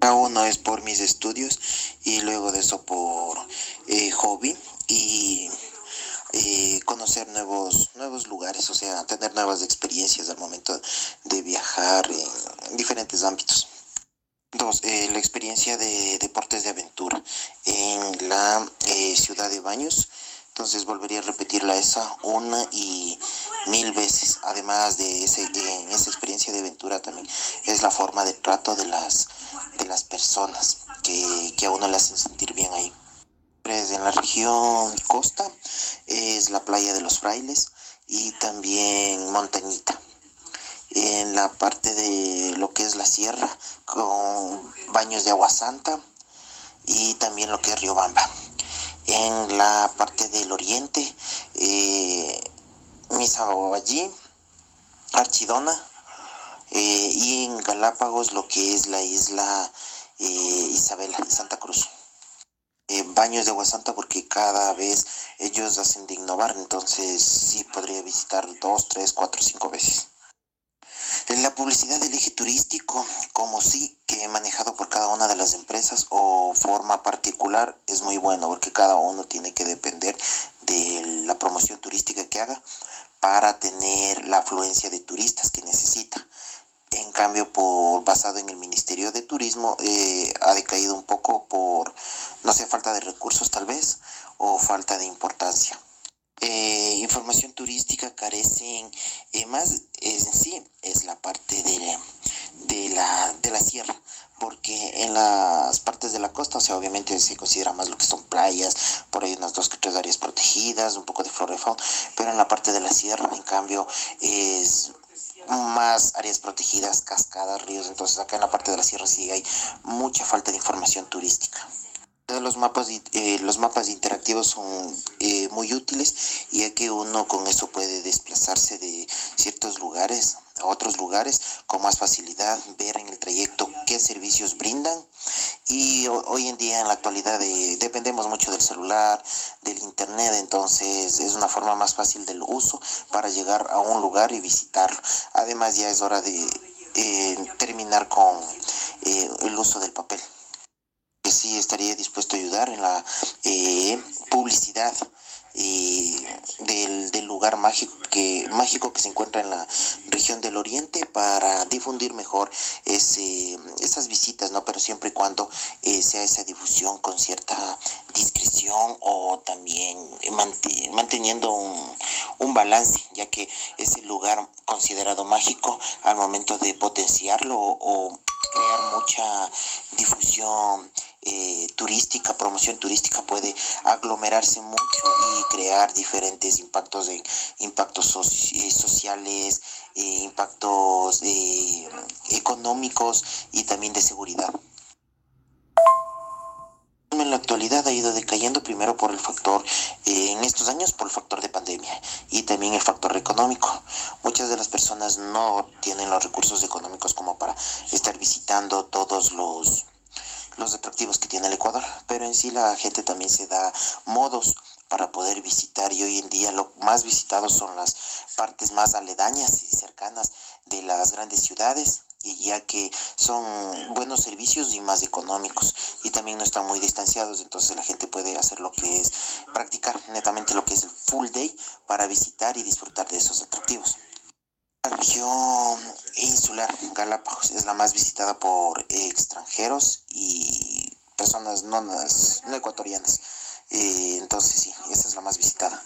Uno es por mis estudios y luego de eso por eh, hobby y eh, conocer nuevos, nuevos lugares, o sea, tener nuevas experiencias al momento de viajar en diferentes ámbitos. Dos, eh, la experiencia de deportes de aventura en la ciudad de Baños. Entonces volvería a repetirla esa una y mil veces. Además de ese, esa experiencia de aventura también es la forma de trato de las, de las personas que, que a uno le hacen sentir bien ahí. En la región costa es la playa de los frailes y también montañita en la parte de lo que es la sierra con baños de agua santa y también lo que es Riobamba. En la parte del oriente, eh, Archidona, eh, y en Galápagos lo que es la isla eh, Isabela, Santa Cruz. Eh, baños de agua santa porque cada vez ellos hacen de innovar, entonces sí podría visitar dos, tres, cuatro, cinco veces. La publicidad del eje turístico, como sí que he manejado por cada una de las empresas o forma particular, es muy bueno porque cada uno tiene que depender de la promoción turística que haga para tener la afluencia de turistas que necesita. En cambio, por basado en el Ministerio de Turismo, eh, ha decaído un poco por, no sé, falta de recursos tal vez o falta de importancia. Eh, información turística carecen eh, más en sí es la parte de, de, la, de la sierra porque en las partes de la costa, o sea, obviamente se considera más lo que son playas, por ahí unas dos que tres áreas protegidas, un poco de flora y fauna, pero en la parte de la sierra, en cambio, es más áreas protegidas, cascadas, ríos, entonces acá en la parte de la sierra sí hay mucha falta de información turística. Los mapas, eh, los mapas interactivos son eh, muy útiles ya que uno con eso puede desplazarse de ciertos lugares a otros lugares con más facilidad, ver en el trayecto qué servicios brindan y hoy en día en la actualidad dependemos mucho del celular, del internet, entonces es una forma más fácil del uso para llegar a un lugar y visitarlo. Además ya es hora de eh, terminar con el uso del papel sí estaría dispuesto a ayudar en la eh, publicidad eh, lugar mágico que, mágico que se encuentra en la región del oriente para difundir mejor ese, esas visitas, ¿no? Pero siempre y cuando eh, sea esa difusión con cierta discreción o también manteniendo un, un balance, ya que es el lugar considerado mágico al momento de potenciarlo o crear mucha difusión eh, turística, promoción turística puede aglomerarse mucho y crear diferentes impactos de impactos eh, sociales, eh, impactos económicos y también de seguridad. En la actualidad ha ido decayendo primero por el factor, en estos años por el factor de pandemia y también el factor económico. Muchas de las personas no tienen los recursos económicos como para estar visitando todos los los atractivos que tiene el Ecuador, pero en sí la gente también se da modos para poder visitar y hoy en día lo más visitado son las partes más aledañas y cercanas de las grandes ciudades y ya que son buenos servicios y más económicos y también no están muy distanciados entonces la gente puede hacer lo que es practicar netamente lo que es el full day para visitar y disfrutar de esos atractivos. Región insular Galápagos es la más visitada por extranjeros y personas no, no ecuatorianas. Eh, entonces sí, esta es la más visitada.